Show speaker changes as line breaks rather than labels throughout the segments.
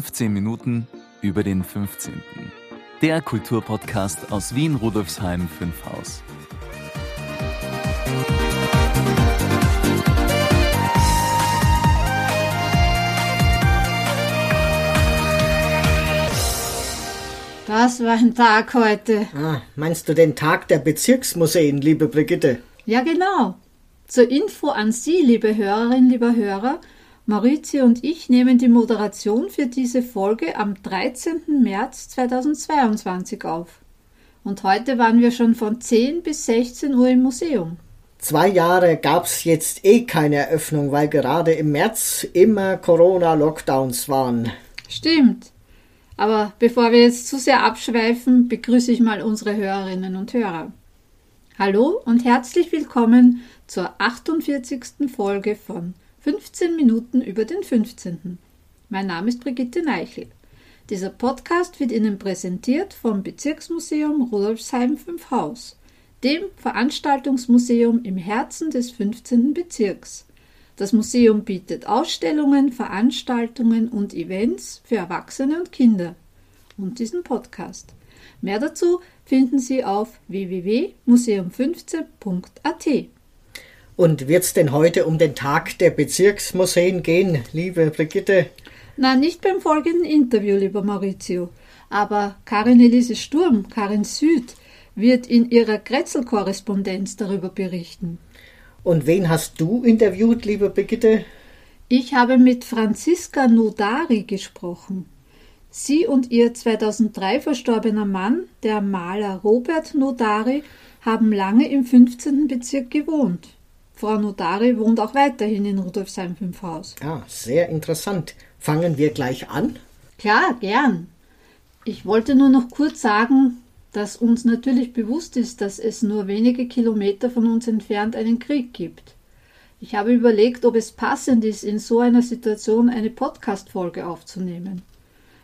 15 Minuten über den 15. Der Kulturpodcast aus Wien Rudolfsheim 5 Haus.
Das war ein Tag heute.
Ah, meinst du den Tag der Bezirksmuseen, liebe Brigitte?
Ja, genau. Zur Info an Sie, liebe Hörerinnen, lieber Hörer. Maurizio und ich nehmen die Moderation für diese Folge am 13. März 2022 auf. Und heute waren wir schon von 10 bis 16 Uhr im Museum.
Zwei Jahre gab's jetzt eh keine Eröffnung, weil gerade im März immer Corona-Lockdowns waren.
Stimmt. Aber bevor wir jetzt zu sehr abschweifen, begrüße ich mal unsere Hörerinnen und Hörer. Hallo und herzlich willkommen zur 48. Folge von 15 Minuten über den 15. Mein Name ist Brigitte Neichel. Dieser Podcast wird Ihnen präsentiert vom Bezirksmuseum Rudolfsheim 5 Haus, dem Veranstaltungsmuseum im Herzen des 15. Bezirks. Das Museum bietet Ausstellungen, Veranstaltungen und Events für Erwachsene und Kinder und diesen Podcast. Mehr dazu finden Sie auf www.museum15.at.
Und wird's denn heute um den Tag der Bezirksmuseen gehen, liebe Brigitte?
Na, nicht beim folgenden Interview, lieber Maurizio. Aber Karin Elise Sturm, Karin Süd, wird in ihrer Kretzel-Korrespondenz darüber berichten.
Und wen hast du interviewt, liebe Brigitte?
Ich habe mit Franziska Nodari gesprochen. Sie und ihr 2003 verstorbener Mann, der Maler Robert Nodari, haben lange im 15. Bezirk gewohnt. Frau Nodari wohnt auch weiterhin in Rudolfsheim 5 Haus.
Ah, sehr interessant. Fangen wir gleich an?
Klar, gern. Ich wollte nur noch kurz sagen, dass uns natürlich bewusst ist, dass es nur wenige Kilometer von uns entfernt einen Krieg gibt. Ich habe überlegt, ob es passend ist, in so einer Situation eine Podcast-Folge aufzunehmen.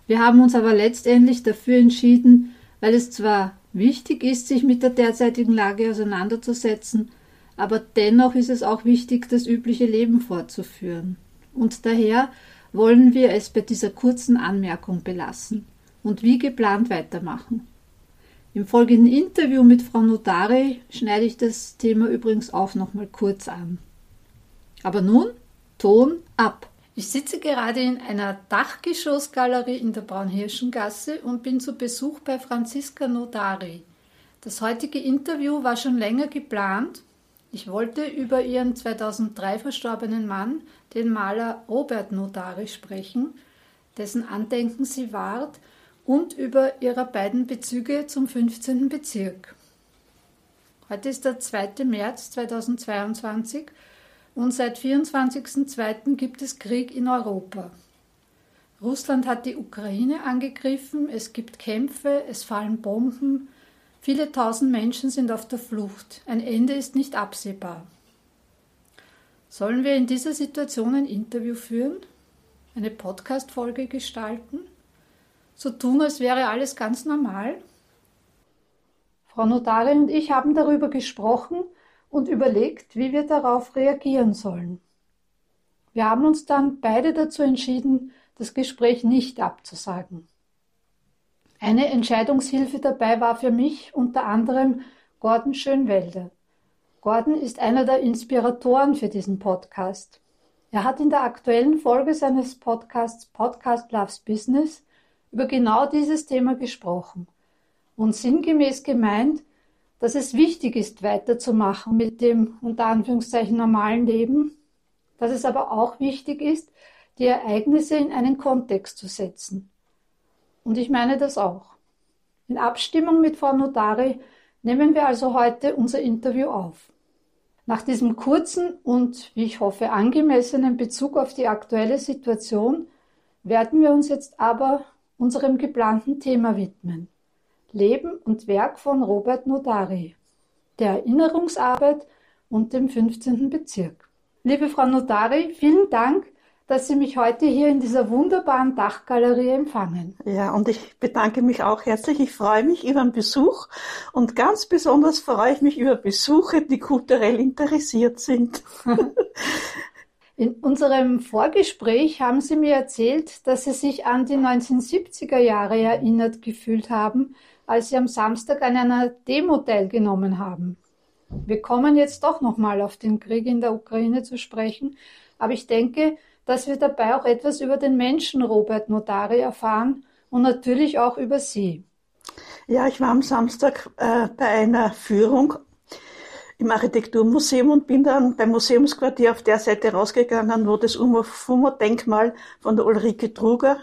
Wir haben uns aber letztendlich dafür entschieden, weil es zwar wichtig ist, sich mit der derzeitigen Lage auseinanderzusetzen, aber dennoch ist es auch wichtig, das übliche Leben fortzuführen. Und daher wollen wir es bei dieser kurzen Anmerkung belassen und wie geplant weitermachen. Im folgenden Interview mit Frau Notari schneide ich das Thema übrigens auch nochmal kurz an. Aber nun, Ton ab! Ich sitze gerade in einer Dachgeschossgalerie in der Braunhirschengasse und bin zu Besuch bei Franziska Notari. Das heutige Interview war schon länger geplant ich wollte über ihren 2003 verstorbenen Mann, den Maler Robert Notari, sprechen, dessen Andenken sie wahrt, und über ihre beiden Bezüge zum 15. Bezirk. Heute ist der 2. März 2022 und seit 24.02. gibt es Krieg in Europa. Russland hat die Ukraine angegriffen, es gibt Kämpfe, es fallen Bomben, Viele tausend Menschen sind auf der Flucht. Ein Ende ist nicht absehbar. Sollen wir in dieser Situation ein Interview führen? Eine Podcast-Folge gestalten? So tun, als wäre alles ganz normal? Frau Notarin und ich haben darüber gesprochen und überlegt, wie wir darauf reagieren sollen. Wir haben uns dann beide dazu entschieden, das Gespräch nicht abzusagen. Eine Entscheidungshilfe dabei war für mich unter anderem Gordon Schönwelder. Gordon ist einer der Inspiratoren für diesen Podcast. Er hat in der aktuellen Folge seines Podcasts Podcast Loves Business über genau dieses Thema gesprochen und sinngemäß gemeint, dass es wichtig ist, weiterzumachen mit dem unter Anführungszeichen normalen Leben, dass es aber auch wichtig ist, die Ereignisse in einen Kontext zu setzen. Und ich meine das auch. In Abstimmung mit Frau Notari nehmen wir also heute unser Interview auf. Nach diesem kurzen und, wie ich hoffe, angemessenen Bezug auf die aktuelle Situation werden wir uns jetzt aber unserem geplanten Thema widmen. Leben und Werk von Robert Notari, der Erinnerungsarbeit und dem 15. Bezirk. Liebe Frau Notari, vielen Dank, dass Sie mich heute hier in dieser wunderbaren Dachgalerie empfangen.
Ja, und ich bedanke mich auch herzlich. Ich freue mich über den Besuch und ganz besonders freue ich mich über Besuche, die kulturell interessiert sind.
In unserem Vorgespräch haben Sie mir erzählt, dass Sie sich an die 1970er Jahre erinnert gefühlt haben, als Sie am Samstag an einer Demo teilgenommen haben. Wir kommen jetzt doch nochmal auf den Krieg in der Ukraine zu sprechen, aber ich denke, dass wir dabei auch etwas über den Menschen Robert Notari erfahren und natürlich auch über Sie.
Ja, ich war am Samstag äh, bei einer Führung im Architekturmuseum und bin dann beim Museumsquartier auf der Seite rausgegangen, wo das Umo-Fumo-Denkmal von der Ulrike Truger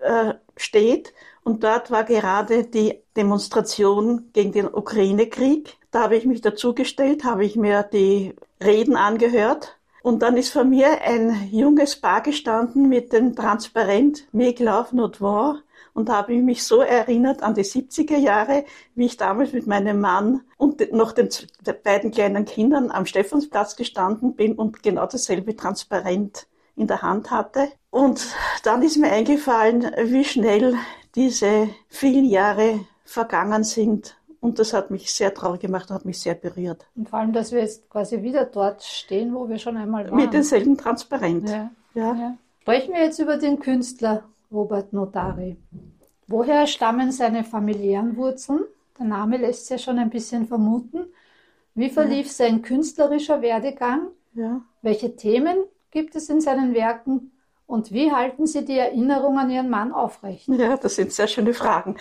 äh, steht. Und dort war gerade die Demonstration gegen den Ukraine-Krieg. Da habe ich mich dazugestellt, habe ich mir die Reden angehört. Und dann ist vor mir ein junges Paar gestanden mit dem Transparent Meglauf not war und da habe ich mich so erinnert an die 70er Jahre, wie ich damals mit meinem Mann und noch den beiden kleinen Kindern am Stephansplatz gestanden bin und genau dasselbe transparent in der Hand hatte. Und dann ist mir eingefallen, wie schnell diese vielen Jahre vergangen sind. Und das hat mich sehr traurig gemacht und hat mich sehr berührt.
Und vor allem, dass wir jetzt quasi wieder dort stehen, wo wir schon einmal waren.
Mit denselben Transparent.
Ja. Ja. ja. Sprechen wir jetzt über den Künstler Robert Notari. Woher stammen seine familiären Wurzeln? Der Name lässt es ja schon ein bisschen vermuten. Wie verlief ja. sein künstlerischer Werdegang? Ja. Welche Themen gibt es in seinen Werken? Und wie halten Sie die Erinnerung an Ihren Mann aufrecht?
Ja, das sind sehr schöne Fragen.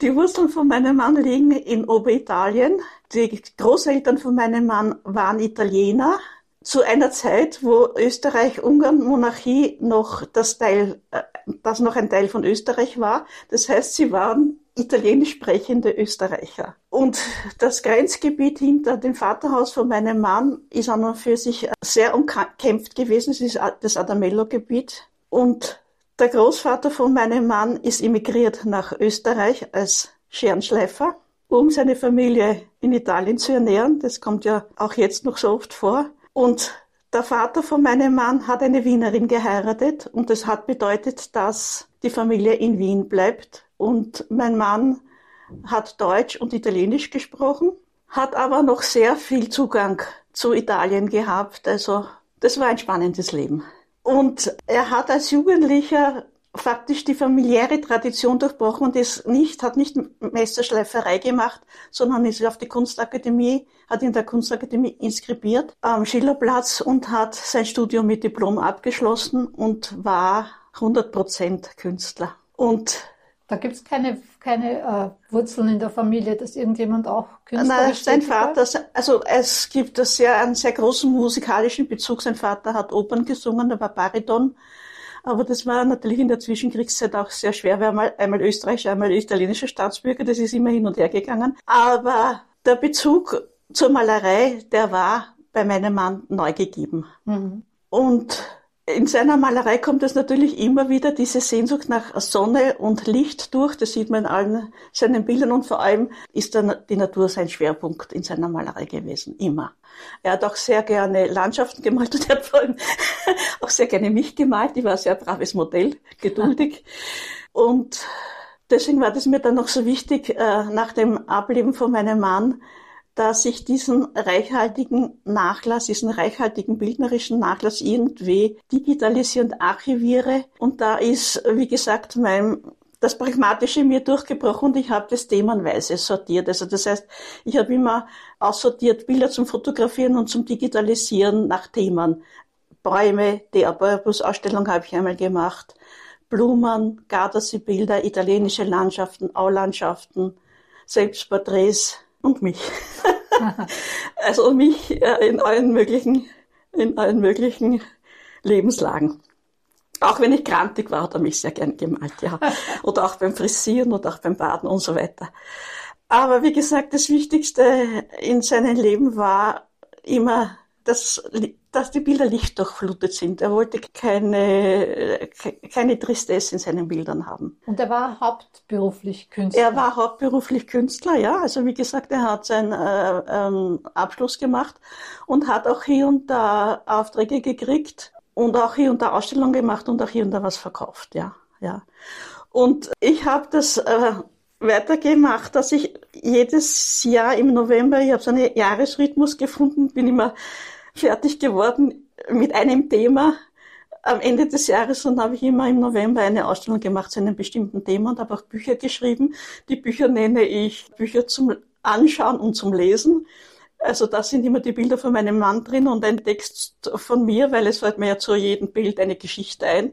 Die Wurzeln von meinem Mann liegen in Oberitalien. Die Großeltern von meinem Mann waren Italiener zu einer Zeit, wo Österreich-Ungarn-Monarchie noch das Teil, äh, das noch ein Teil von Österreich war. Das heißt, sie waren italienisch sprechende Österreicher. Und das Grenzgebiet hinter dem Vaterhaus von meinem Mann ist an und für sich sehr umkämpft gewesen. Es ist das Adamello-Gebiet. Und der Großvater von meinem Mann ist emigriert nach Österreich als Scherenschleifer, um seine Familie in Italien zu ernähren. Das kommt ja auch jetzt noch so oft vor. Und der Vater von meinem Mann hat eine Wienerin geheiratet und das hat bedeutet, dass die Familie in Wien bleibt. Und mein Mann hat Deutsch und Italienisch gesprochen, hat aber noch sehr viel Zugang zu Italien gehabt. Also das war ein spannendes Leben. Und er hat als Jugendlicher faktisch die familiäre Tradition durchbrochen und ist nicht, hat nicht Messerschleiferei gemacht, sondern ist auf die Kunstakademie, hat in der Kunstakademie inskribiert am Schillerplatz und hat sein Studium mit Diplom abgeschlossen und war 100 Prozent Künstler.
Und da gibt es keine, keine äh, Wurzeln in der Familie, dass irgendjemand auch Künstler ist.
Nein, sein Vater, also es gibt sehr, einen sehr großen musikalischen Bezug. Sein Vater hat Opern gesungen, er war Bariton aber das war natürlich in der Zwischenkriegszeit auch sehr schwer, weil einmal, einmal österreichischer, einmal italienischer Staatsbürger, das ist immer hin und her gegangen. Aber der Bezug zur Malerei, der war bei meinem Mann neu gegeben. Mhm. Und in seiner Malerei kommt es natürlich immer wieder diese Sehnsucht nach Sonne und Licht durch. Das sieht man in allen seinen Bildern und vor allem ist dann die Natur sein Schwerpunkt in seiner Malerei gewesen. Immer. Er hat auch sehr gerne Landschaften gemalt und er hat vor allem auch sehr gerne mich gemalt. Ich war ein sehr braves Modell, geduldig. Und deswegen war das mir dann noch so wichtig, äh, nach dem Ableben von meinem Mann, dass ich diesen reichhaltigen Nachlass, diesen reichhaltigen bildnerischen Nachlass irgendwie digitalisiere und archiviere. Und da ist, wie gesagt, mein das Pragmatische mir durchgebrochen und ich habe das themenweise sortiert. Also das heißt, ich habe immer aussortiert Bilder zum Fotografieren und zum Digitalisieren nach Themen. Bäume, die Bäuerbus-Ausstellung habe ich einmal gemacht. Blumen, Gardasee-Bilder, italienische Landschaften, Aulandschaften, Selbstporträts, und mich. also mich äh, in allen möglichen, in allen möglichen Lebenslagen. Auch wenn ich krantig war, hat er mich sehr gern gemalt, ja. Oder auch beim Frisieren oder auch beim Baden und so weiter. Aber wie gesagt, das Wichtigste in seinem Leben war immer das dass die Bilder lichtdurchflutet sind. Er wollte keine, keine Tristesse in seinen Bildern haben.
Und er war hauptberuflich Künstler?
Er war hauptberuflich Künstler, ja. Also wie gesagt, er hat seinen äh, ähm, Abschluss gemacht und hat auch hier und da Aufträge gekriegt und auch hier und da Ausstellungen gemacht und auch hier und da was verkauft, ja. ja. Und ich habe das äh, weitergemacht, dass ich jedes Jahr im November, ich habe so einen Jahresrhythmus gefunden, bin immer fertig geworden mit einem Thema am Ende des Jahres und habe ich immer im November eine Ausstellung gemacht zu einem bestimmten Thema und habe auch Bücher geschrieben. Die Bücher nenne ich Bücher zum Anschauen und zum Lesen. Also da sind immer die Bilder von meinem Mann drin und ein Text von mir, weil es fällt mir ja zu jedem Bild eine Geschichte ein.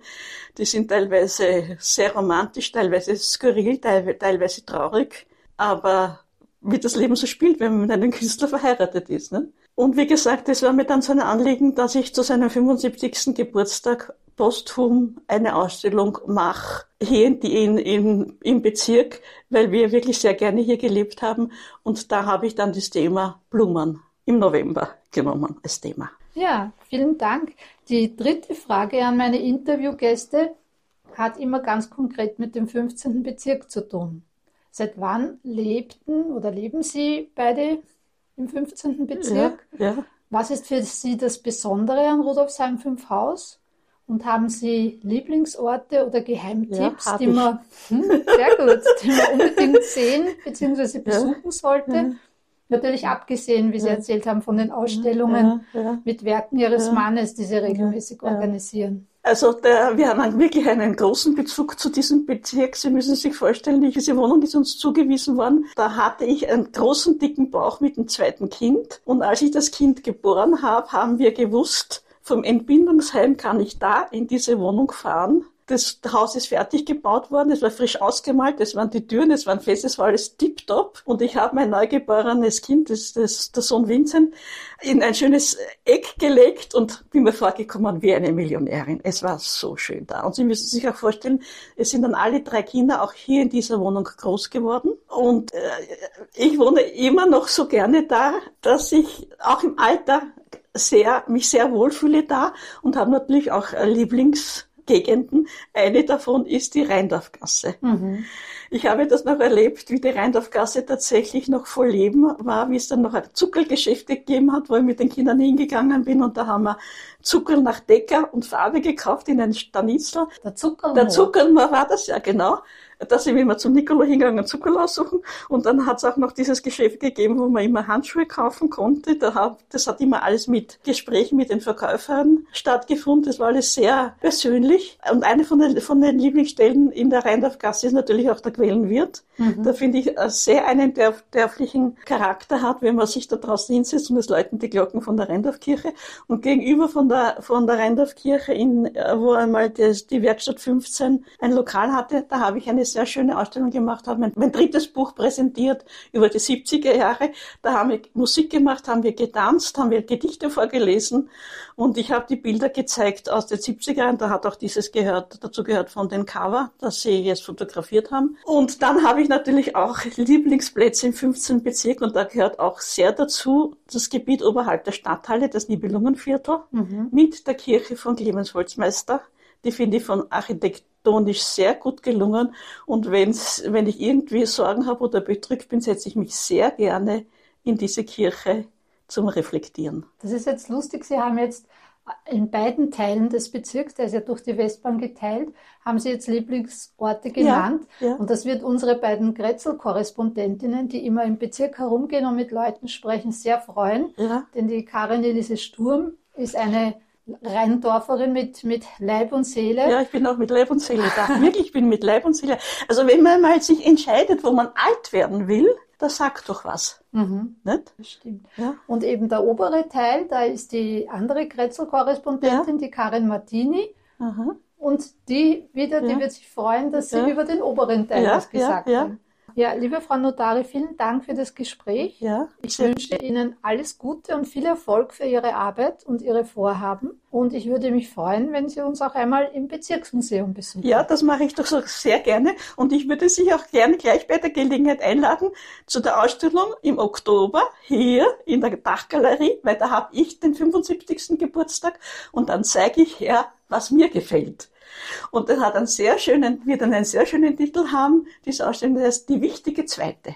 Die sind teilweise sehr romantisch, teilweise skurril, teilweise traurig. Aber wie das Leben so spielt, wenn man mit einem Künstler verheiratet ist. Ne? Und wie gesagt, es war mir dann so ein Anliegen, dass ich zu seinem 75. Geburtstag posthum eine Ausstellung mache, hier in, in, im Bezirk, weil wir wirklich sehr gerne hier gelebt haben. Und da habe ich dann das Thema Blumen im November genommen als Thema.
Ja, vielen Dank. Die dritte Frage an meine Interviewgäste hat immer ganz konkret mit dem 15. Bezirk zu tun. Seit wann lebten oder leben Sie beide im 15. Bezirk?
Ja, ja.
Was ist für Sie das Besondere an Rudolfsheim 5 Haus? Und haben Sie Lieblingsorte oder Geheimtipps,
ja,
die man hm, sehr gut, die man unbedingt sehen bzw. besuchen sollte? Natürlich abgesehen, wie Sie erzählt haben, von den Ausstellungen mit Werken Ihres Mannes, die Sie regelmäßig organisieren.
Also der, wir haben wirklich einen großen Bezug zu diesem Bezirk. Sie müssen sich vorstellen, diese Wohnung ist uns zugewiesen worden. Da hatte ich einen großen, dicken Bauch mit dem zweiten Kind. Und als ich das Kind geboren habe, haben wir gewusst, vom Entbindungsheim kann ich da in diese Wohnung fahren. Das Haus ist fertig gebaut worden, es war frisch ausgemalt, es waren die Türen, es waren fest, es war alles tiptop. Und ich habe mein neugeborenes Kind, das, das, der Sohn Vincent, in ein schönes Eck gelegt und bin mir vorgekommen wie eine Millionärin. Es war so schön da. Und Sie müssen sich auch vorstellen, es sind dann alle drei Kinder auch hier in dieser Wohnung groß geworden. Und äh, ich wohne immer noch so gerne da, dass ich auch im Alter sehr, mich sehr wohlfühle da und habe natürlich auch Lieblings Gegenden. Eine davon ist die Rheindorfgasse. Mhm. Ich habe das noch erlebt, wie die Rheindorfgasse tatsächlich noch voll Leben war, wie es dann noch Zuckergeschäfte gegeben hat, wo ich mit den Kindern hingegangen bin und da haben wir Zucker nach Decker und Farbe gekauft in ein Stanitzel.
Der Zuckermoor.
Der Zuckermoor war das, ja genau da sind immer zum Nikolo hingegangen und Zucker aussuchen. Und dann hat es auch noch dieses Geschäft gegeben, wo man immer Handschuhe kaufen konnte. Da hat, das hat immer alles mit Gesprächen mit den Verkäufern stattgefunden. Das war alles sehr persönlich. Und eine von den, von den Lieblingsstellen in der Rheindorfgasse ist natürlich auch der Quellenwirt. Mhm. Da finde ich sehr einen dörflichen Charakter hat, wenn man sich da draußen hinsetzt und es läuten die Glocken von der Rheindorfkirche. Und gegenüber von der, von der Rheindorfkirche, in, wo einmal das, die Werkstatt 15 ein Lokal hatte, da habe ich eine sehr schöne Ausstellung gemacht, habe mein, mein drittes Buch präsentiert über die 70er Jahre. Da haben wir Musik gemacht, haben wir getanzt, haben wir Gedichte vorgelesen und ich habe die Bilder gezeigt aus den 70er Jahren. Da hat auch dieses gehört, dazu gehört von den Cover, das sie jetzt fotografiert haben. Und dann habe ich natürlich auch Lieblingsplätze im 15. Bezirk und da gehört auch sehr dazu das Gebiet oberhalb der Stadthalle, das Nibelungenviertel, mhm. mit der Kirche von Clemens Holzmeister. Die finde ich von Architekt architektonisch sehr gut gelungen. Und wenn's, wenn ich irgendwie Sorgen habe oder bedrückt bin, setze ich mich sehr gerne in diese Kirche zum Reflektieren.
Das ist jetzt lustig. Sie haben jetzt in beiden Teilen des Bezirks, der ist ja durch die Westbahn geteilt, haben Sie jetzt Lieblingsorte genannt. Ja, ja. Und das wird unsere beiden Grätzl-Korrespondentinnen, die immer im Bezirk herumgehen und mit Leuten sprechen, sehr freuen. Ja. Denn die Karin Elise Sturm ist eine Rheindorferin mit, mit Leib und Seele.
Ja, ich bin auch mit Leib und Seele da. Wirklich, ich bin mit Leib und Seele. Also wenn man mal sich entscheidet, wo man alt werden will, das sagt doch was.
Mhm. Nicht? Das stimmt. Ja. Und eben der obere Teil, da ist die andere Kretzel-Korrespondentin, ja. die Karin Martini. Aha. Und die wieder, die wird sich freuen, dass Sie über den oberen Teil was gesagt haben. Ja, liebe Frau Notari, vielen Dank für das Gespräch. Ja, ich wünsche Ihnen alles Gute und viel Erfolg für Ihre Arbeit und Ihre Vorhaben. Und ich würde mich freuen, wenn Sie uns auch einmal im Bezirksmuseum besuchen.
Ja, das mache ich doch so sehr gerne. Und ich würde Sie auch gerne gleich bei der Gelegenheit einladen zu der Ausstellung im Oktober hier in der Dachgalerie, weil da habe ich den 75. Geburtstag und dann zeige ich her, was mir gefällt. Und das hat einen sehr schönen, wird einen sehr schönen Titel haben, diese Ausstellung, das heißt Die wichtige Zweite.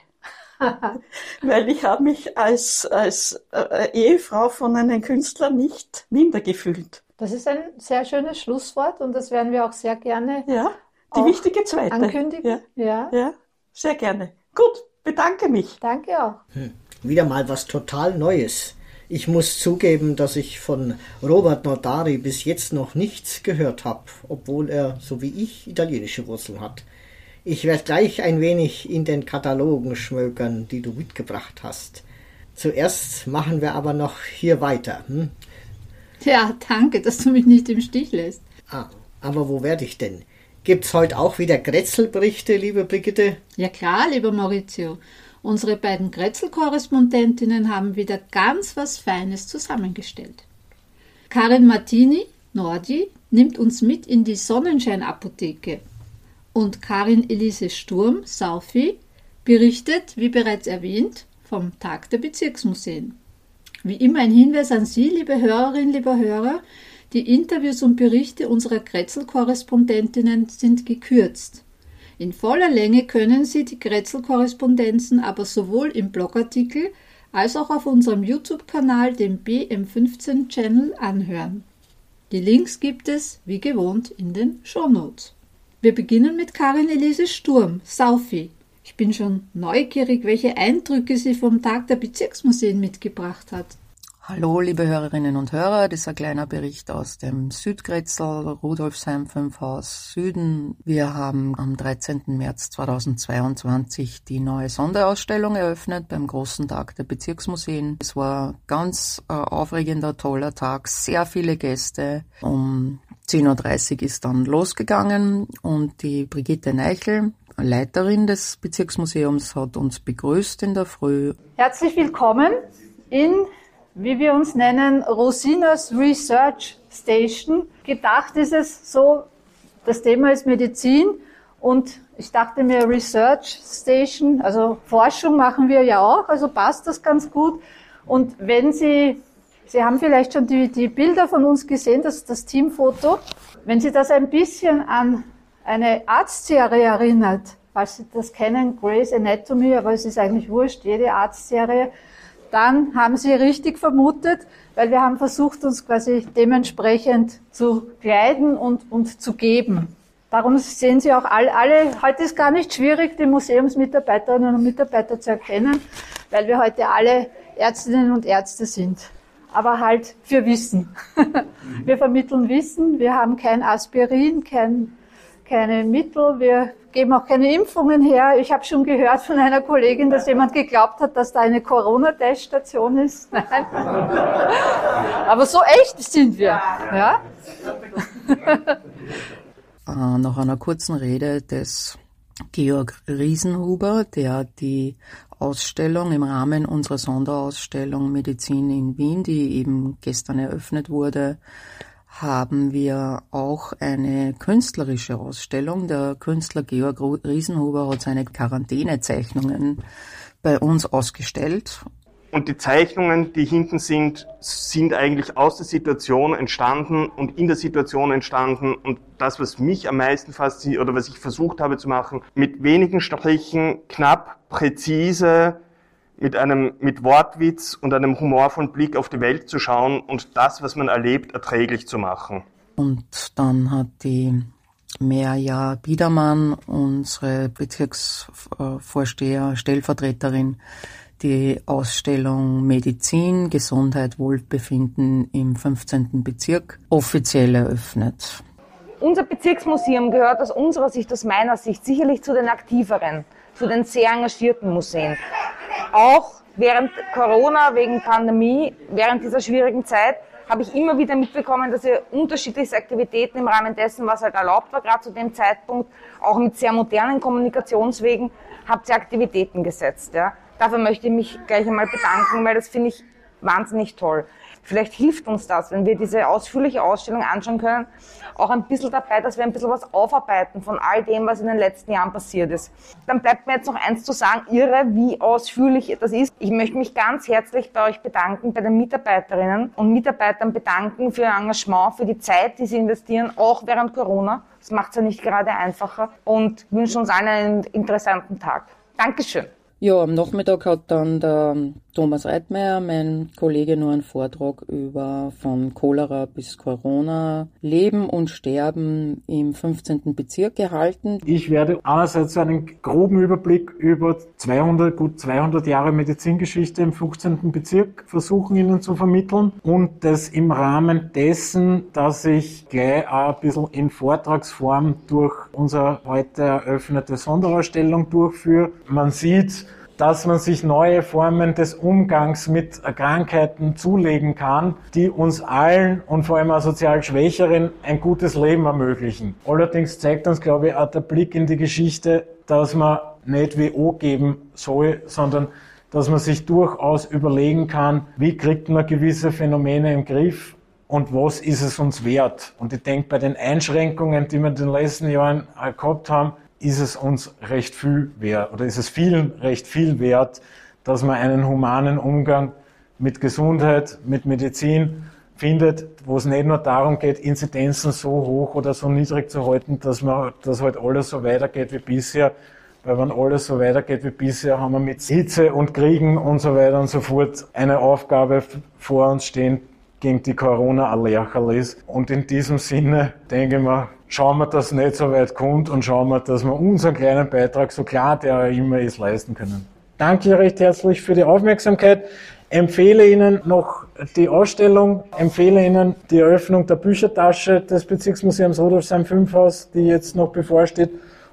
Weil ich habe mich als, als äh, Ehefrau von einem Künstler nicht minder gefühlt.
Das ist ein sehr schönes Schlusswort und das werden wir auch sehr gerne
ja, die wichtige Zweite.
ankündigen.
Ja, ja. ja, sehr gerne. Gut, bedanke mich.
Danke auch.
Hm, wieder mal was total Neues. Ich muss zugeben, dass ich von Robert Nordari bis jetzt noch nichts gehört habe, obwohl er, so wie ich, italienische Wurzeln hat. Ich werde gleich ein wenig in den Katalogen schmökern, die du mitgebracht hast. Zuerst machen wir aber noch hier weiter. Hm?
Ja, danke, dass du mich nicht im Stich lässt.
Ah, aber wo werde ich denn? Gibt's heute auch wieder Grätzelberichte, liebe Brigitte?
Ja klar, lieber Maurizio. Unsere beiden Grätzel-Korrespondentinnen haben wieder ganz was Feines zusammengestellt. Karin Martini, Nordi, nimmt uns mit in die Sonnenscheinapotheke. Und Karin Elise Sturm, Saufi, berichtet, wie bereits erwähnt, vom Tag der Bezirksmuseen. Wie immer ein Hinweis an Sie, liebe Hörerinnen, lieber Hörer, die Interviews und Berichte unserer Kretzel-Korrespondentinnen sind gekürzt. In voller Länge können Sie die Kretzel-Korrespondenzen aber sowohl im Blogartikel als auch auf unserem YouTube-Kanal, dem BM15-Channel, anhören. Die Links gibt es, wie gewohnt, in den Shownotes. Wir beginnen mit Karin Elise Sturm, Saufi. Ich bin schon neugierig, welche Eindrücke sie vom Tag der Bezirksmuseen mitgebracht hat.
Hallo, liebe Hörerinnen und Hörer, das ist ein kleiner Bericht aus dem Südgrätzl, Rudolfsheim 5 Haus Süden. Wir haben am 13. März 2022 die neue Sonderausstellung eröffnet beim großen Tag der Bezirksmuseen. Es war ganz äh, aufregender, toller Tag, sehr viele Gäste. Um 10.30 Uhr ist dann losgegangen und die Brigitte Neichel, Leiterin des Bezirksmuseums, hat uns begrüßt in der Früh.
Herzlich willkommen in wie wir uns nennen, Rosinas Research Station. Gedacht ist es so, das Thema ist Medizin und ich dachte mir Research Station, also Forschung machen wir ja auch, also passt das ganz gut. Und wenn Sie, Sie haben vielleicht schon die, die Bilder von uns gesehen, das, das Teamfoto, wenn Sie das ein bisschen an eine Arztserie erinnert, falls Sie das kennen, Grey's Anatomy, aber es ist eigentlich wurscht, jede Arztserie, dann haben Sie richtig vermutet, weil wir haben versucht, uns quasi dementsprechend zu kleiden und, und zu geben. Darum sehen Sie auch alle, alle, heute ist gar nicht schwierig, die Museumsmitarbeiterinnen und Mitarbeiter zu erkennen, weil wir heute alle Ärztinnen und Ärzte sind. Aber halt für Wissen. Wir vermitteln Wissen, wir haben kein Aspirin, kein, keine Mittel, wir geben auch keine Impfungen her. Ich habe schon gehört von einer Kollegin, dass jemand geglaubt hat, dass da eine Corona-Teststation ist. Nein. Aber so echt sind wir. Ja?
äh, nach einer kurzen Rede des Georg Riesenhuber, der die Ausstellung im Rahmen unserer Sonderausstellung Medizin in Wien, die eben gestern eröffnet wurde, haben wir auch eine künstlerische Ausstellung. Der Künstler Georg Riesenhuber hat seine Quarantänezeichnungen bei uns ausgestellt.
Und die Zeichnungen, die hinten sind, sind eigentlich aus der Situation entstanden und in der Situation entstanden. Und das, was mich am meisten fasziniert oder was ich versucht habe zu machen, mit wenigen Strichen, knapp, präzise, mit einem, mit Wortwitz und einem humorvollen Blick auf die Welt zu schauen und das, was man erlebt, erträglich zu machen.
Und dann hat die Merja Biedermann, unsere Bezirksvorsteher, Stellvertreterin, die Ausstellung Medizin, Gesundheit, Wohlbefinden im 15. Bezirk offiziell eröffnet.
Unser Bezirksmuseum gehört aus unserer Sicht, aus meiner Sicht, sicherlich zu den aktiveren, zu den sehr engagierten Museen auch während Corona, wegen Pandemie, während dieser schwierigen Zeit, habe ich immer wieder mitbekommen, dass ihr unterschiedlichste Aktivitäten im Rahmen dessen, was halt erlaubt war, gerade zu dem Zeitpunkt, auch mit sehr modernen Kommunikationswegen, habt ihr Aktivitäten gesetzt. Ja. Dafür möchte ich mich gleich einmal bedanken, weil das finde ich wahnsinnig toll. Vielleicht hilft uns das, wenn wir diese ausführliche Ausstellung anschauen können, auch ein bisschen dabei, dass wir ein bisschen was aufarbeiten von all dem, was in den letzten Jahren passiert ist. Dann bleibt mir jetzt noch eins zu sagen, irre, wie ausführlich das ist. Ich möchte mich ganz herzlich bei euch bedanken, bei den Mitarbeiterinnen und Mitarbeitern bedanken für ihr Engagement, für die Zeit, die sie investieren, auch während Corona. Das macht es ja nicht gerade einfacher und wünsche uns allen einen interessanten Tag. Dankeschön.
Ja, am Nachmittag hat dann der Thomas Reitmeier, mein Kollege, nur einen Vortrag über von Cholera bis Corona, Leben und Sterben im 15. Bezirk gehalten.
Ich werde einerseits einen groben Überblick über 200, gut 200 Jahre Medizingeschichte im 15. Bezirk versuchen Ihnen zu vermitteln und das im Rahmen dessen, dass ich gleich auch ein bisschen in Vortragsform durch unsere heute eröffnete Sonderausstellung durchführe. Man sieht, dass man sich neue Formen des Umgangs mit Krankheiten zulegen kann, die uns allen und vor allem auch sozial Schwächeren ein gutes Leben ermöglichen. Allerdings zeigt uns, glaube ich, auch der Blick in die Geschichte, dass man nicht WO geben soll, sondern dass man sich durchaus überlegen kann, wie kriegt man gewisse Phänomene im Griff und was ist es uns wert. Und ich denke, bei den Einschränkungen, die wir in den letzten Jahren gehabt haben, ist es uns recht viel wert oder ist es vielen recht viel wert, dass man einen humanen Umgang mit Gesundheit, mit Medizin findet, wo es nicht nur darum geht, Inzidenzen so hoch oder so niedrig zu halten, dass man, dass halt alles so weitergeht wie bisher. Weil wenn alles so weitergeht wie bisher, haben wir mit Hitze und Kriegen und so weiter und so fort eine Aufgabe vor uns stehen, gegen die Corona-Allergialis. Und in diesem Sinne denke ich mir, schauen wir, dass es nicht so weit kommt und schauen wir, dass wir unseren kleinen Beitrag, so klar der er immer ist, leisten können. Danke recht herzlich für die Aufmerksamkeit. Empfehle Ihnen noch die Ausstellung, empfehle Ihnen die Eröffnung der Büchertasche des Bezirksmuseums Rudolfsheim 5 Haus, die jetzt noch bevorsteht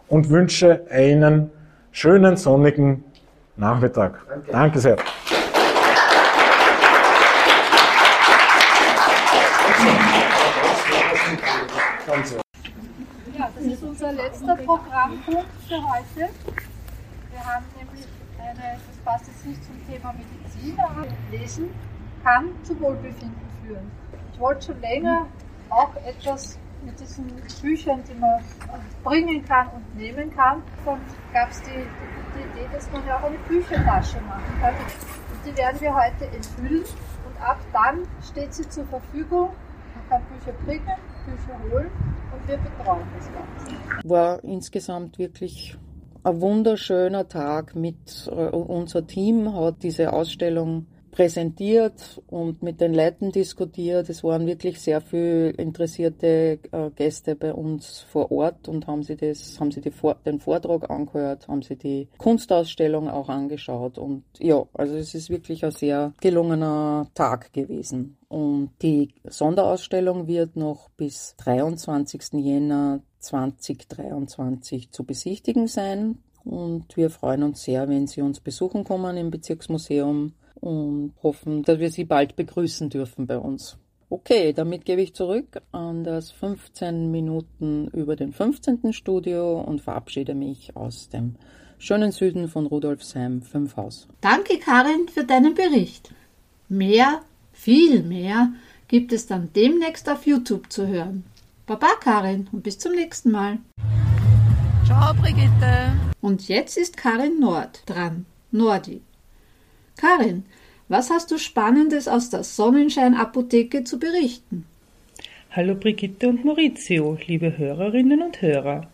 und wünsche Ihnen schönen sonnigen Nachmittag. Danke, Danke sehr.
Ja, das ist unser letzter Programmpunkt für heute. Wir haben nämlich eine, das passt jetzt nicht zum Thema Medizin, aber Lesen kann zu Wohlbefinden führen. Ich wollte schon länger auch etwas mit diesen Büchern, die man bringen kann und nehmen kann. Dann gab es die, die, Idee, dass man ja auch eine Büchertasche machen kann. Und die werden wir heute entfüllen und ab dann steht sie zur Verfügung. Man kann Bücher bringen, Bücher holen und wir betreuen das Ganze.
War insgesamt wirklich ein wunderschöner Tag mit äh, unser Team hat diese Ausstellung präsentiert und mit den Leuten diskutiert. Es waren wirklich sehr viele interessierte äh, Gäste bei uns vor Ort und haben sie das, haben sie die, den Vortrag angehört, haben sie die Kunstausstellung auch angeschaut und ja, also es ist wirklich ein sehr gelungener Tag gewesen. Und die Sonderausstellung wird noch bis 23. Jänner 2023 zu besichtigen sein. Und wir freuen uns sehr, wenn Sie uns besuchen kommen im Bezirksmuseum und hoffen, dass wir Sie bald begrüßen dürfen bei uns. Okay, damit gebe ich zurück an das 15 Minuten über den 15. Studio und verabschiede mich aus dem schönen Süden von Rudolfsheim 5 Haus.
Danke, Karin, für deinen Bericht. Mehr, viel mehr gibt es dann demnächst auf YouTube zu hören. Baba, Karin, und bis zum nächsten Mal.
Ciao, Brigitte.
Und jetzt ist Karin Nord dran. Nordi. Karin, was hast du Spannendes aus der Sonnenschein-Apotheke zu berichten?
Hallo Brigitte und Maurizio, liebe Hörerinnen und Hörer.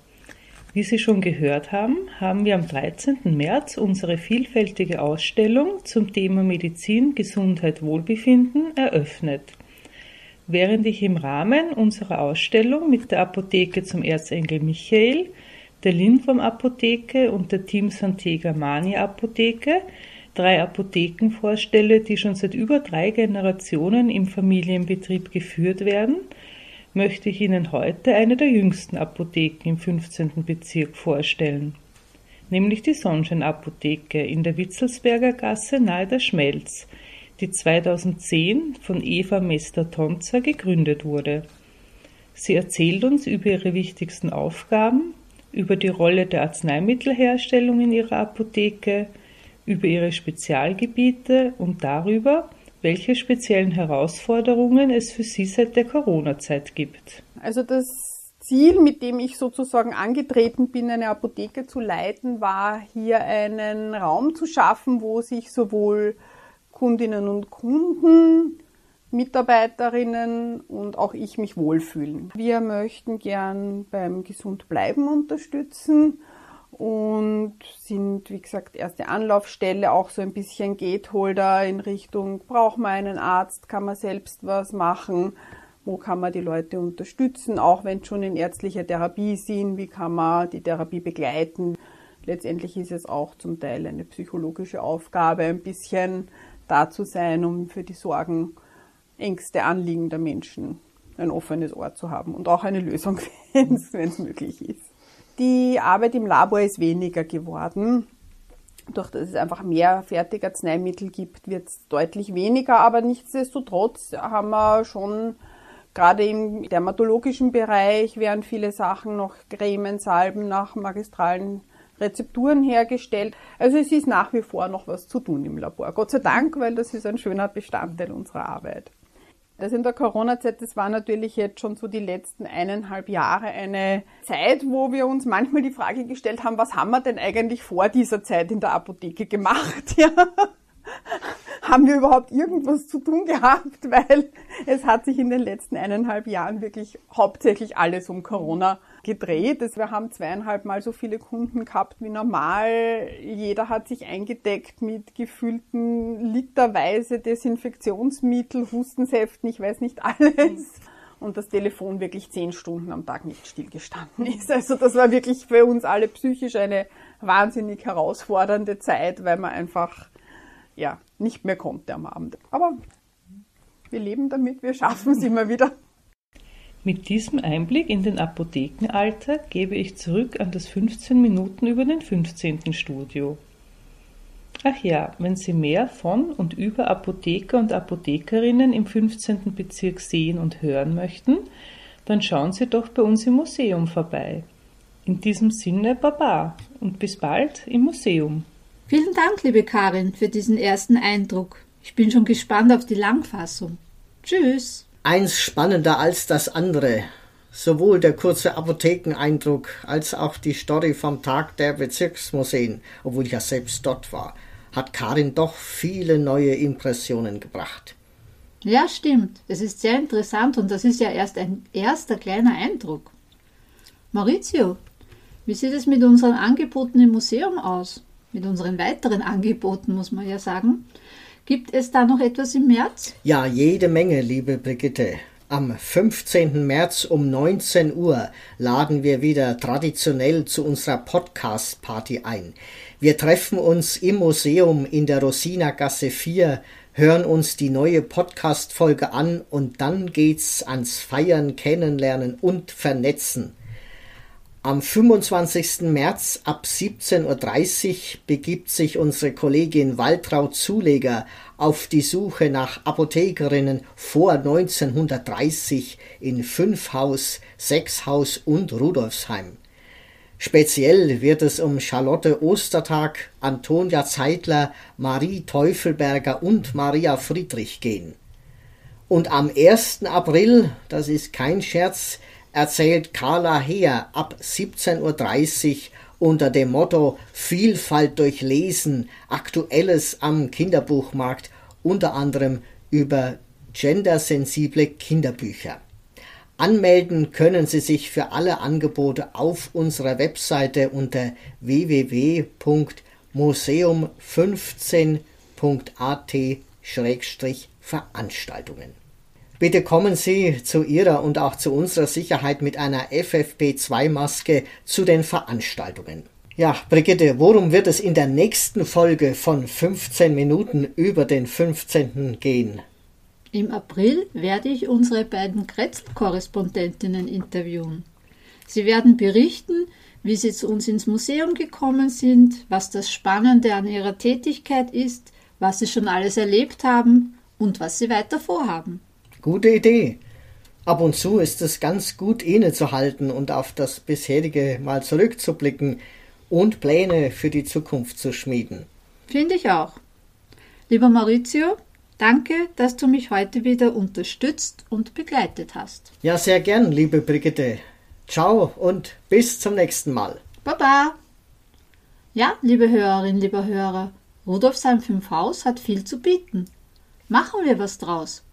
Wie Sie schon gehört haben, haben wir am 13. März unsere vielfältige Ausstellung zum Thema Medizin, Gesundheit, Wohlbefinden eröffnet. Während ich im Rahmen unserer Ausstellung mit der Apotheke zum Erzengel Michael, der Lindwurm Apotheke und der Team Santega Mania Apotheke drei Apotheken vorstelle, die schon seit über drei Generationen im Familienbetrieb geführt werden, möchte ich Ihnen heute eine der jüngsten Apotheken im 15. Bezirk vorstellen, nämlich die Sonnenschein-Apotheke in der Witzelsberger Gasse nahe der Schmelz, die 2010 von Eva Mester-Tonzer gegründet wurde. Sie erzählt uns über ihre wichtigsten Aufgaben, über die Rolle der Arzneimittelherstellung in ihrer Apotheke, über ihre Spezialgebiete und darüber, welche speziellen Herausforderungen es für sie seit der Corona-Zeit gibt.
Also das Ziel, mit dem ich sozusagen angetreten bin, eine Apotheke zu leiten, war hier einen Raum zu schaffen, wo sich sowohl Kundinnen und Kunden, Mitarbeiterinnen und auch ich mich wohlfühlen. Wir möchten gern beim Gesundbleiben unterstützen und sind, wie gesagt, erste Anlaufstelle, auch so ein bisschen Gateholder in Richtung, braucht man einen Arzt, kann man selbst was machen, wo kann man die Leute unterstützen, auch wenn schon in ärztlicher Therapie sind, wie kann man die Therapie begleiten. Letztendlich ist es auch zum Teil eine psychologische Aufgabe, ein bisschen da zu sein, um für die Sorgen, Ängste, Anliegen der Menschen ein offenes Ohr zu haben und auch eine Lösung, wenn es möglich ist. Die Arbeit im Labor ist weniger geworden. Durch dass es einfach mehr Fertigarzneimittel gibt, wird es deutlich weniger, aber nichtsdestotrotz haben wir schon gerade im dermatologischen Bereich werden viele Sachen noch Cremen, Salben nach magistralen Rezepturen hergestellt. Also es ist nach wie vor noch was zu tun im Labor. Gott sei Dank, weil das ist ein schöner Bestandteil unserer Arbeit. Das in der Corona-Zeit, das war natürlich jetzt schon so die letzten eineinhalb Jahre eine Zeit, wo wir uns manchmal die Frage gestellt haben, was haben wir denn eigentlich vor dieser Zeit in der Apotheke gemacht? Ja haben wir überhaupt irgendwas zu tun gehabt, weil es hat sich in den letzten eineinhalb Jahren wirklich hauptsächlich alles um Corona gedreht. Wir haben zweieinhalb Mal so viele Kunden gehabt wie normal. Jeder hat sich eingedeckt mit gefühlten literweise Desinfektionsmittel, Hustensäften, ich weiß nicht alles. Und das Telefon wirklich zehn Stunden am Tag nicht stillgestanden ist. Also das war wirklich für uns alle psychisch eine wahnsinnig herausfordernde Zeit, weil man einfach ja, nicht mehr konnte am Abend. Aber wir leben damit, wir schaffen es immer wieder.
Mit diesem Einblick in den Apothekenalltag gebe ich zurück an das 15 Minuten über den 15. Studio. Ach ja, wenn Sie mehr von und über Apotheker und Apothekerinnen im 15. Bezirk sehen und hören möchten, dann schauen Sie doch bei uns im Museum vorbei. In diesem Sinne Baba und bis bald im Museum.
Vielen Dank, liebe Karin, für diesen ersten Eindruck. Ich bin schon gespannt auf die Langfassung. Tschüss.
Eins spannender als das andere. Sowohl der kurze Apothekeneindruck als auch die Story vom Tag der Bezirksmuseen, obwohl ich ja selbst dort war, hat Karin doch viele neue Impressionen gebracht.
Ja, stimmt. Es ist sehr interessant und das ist ja erst ein erster kleiner Eindruck. Maurizio, wie sieht es mit unseren Angeboten im Museum aus? mit unseren weiteren Angeboten, muss man ja sagen. Gibt es da noch etwas im März?
Ja, jede Menge, liebe Brigitte. Am 15. März um 19 Uhr laden wir wieder traditionell zu unserer Podcast-Party ein. Wir treffen uns im Museum in der Rosina-Gasse 4, hören uns die neue Podcast-Folge an und dann geht's ans Feiern, Kennenlernen und Vernetzen. Am 25. März ab 17.30 Uhr begibt sich unsere Kollegin Waltraud Zuleger auf die Suche nach Apothekerinnen vor 1930 in Fünfhaus, Sechshaus und Rudolfsheim. Speziell wird es um Charlotte Ostertag, Antonia Zeitler, Marie Teufelberger und Maria Friedrich gehen. Und am 1. April, das ist kein Scherz, erzählt Carla Heer ab 17.30 Uhr unter dem Motto Vielfalt durch Lesen, Aktuelles am Kinderbuchmarkt, unter anderem über gendersensible Kinderbücher. Anmelden können Sie sich für alle Angebote auf unserer Webseite unter www.museum15.at-veranstaltungen. Bitte kommen Sie zu Ihrer und auch zu unserer Sicherheit mit einer FFP2-Maske zu den Veranstaltungen. Ja, Brigitte, worum wird es in der nächsten Folge von 15 Minuten über den 15. gehen?
Im April werde ich unsere beiden Kretzel-Korrespondentinnen interviewen. Sie werden berichten, wie sie zu uns ins Museum gekommen sind, was das Spannende an ihrer Tätigkeit ist, was sie schon alles erlebt haben und was sie weiter vorhaben.
Gute Idee. Ab und zu ist es ganz gut innezuhalten und auf das bisherige mal zurückzublicken und Pläne für die Zukunft zu schmieden.
Finde ich auch. Lieber Maurizio, danke, dass du mich heute wieder unterstützt und begleitet hast.
Ja, sehr gern, liebe Brigitte. Ciao und bis zum nächsten Mal.
Baba. Ja, liebe Hörerin, lieber Hörer, Rudolfsheim 5 Haus hat viel zu bieten. Machen wir was draus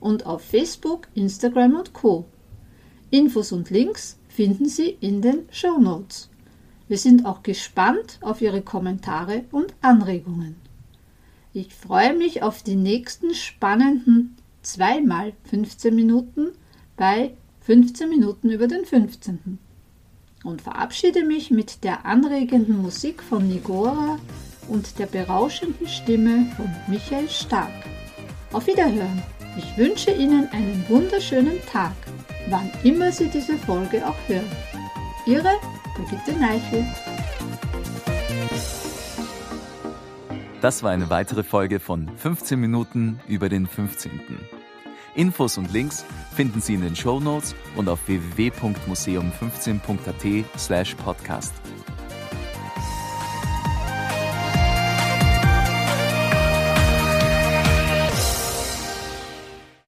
und auf Facebook, Instagram und Co. Infos und Links finden Sie in den Show Notes. Wir sind auch gespannt auf Ihre Kommentare und Anregungen. Ich freue mich auf die nächsten spannenden zweimal 15 Minuten bei 15 Minuten über den 15. Und verabschiede mich mit der anregenden Musik von Nigora und der berauschenden Stimme von Michael Stark. Auf Wiederhören! Ich wünsche Ihnen einen wunderschönen Tag, wann immer Sie diese Folge auch hören. Ihre Brigitte Neichel.
Das war eine weitere Folge von 15 Minuten über den 15. Infos und Links finden Sie in den Show Notes und auf www.museum15.at slash podcast.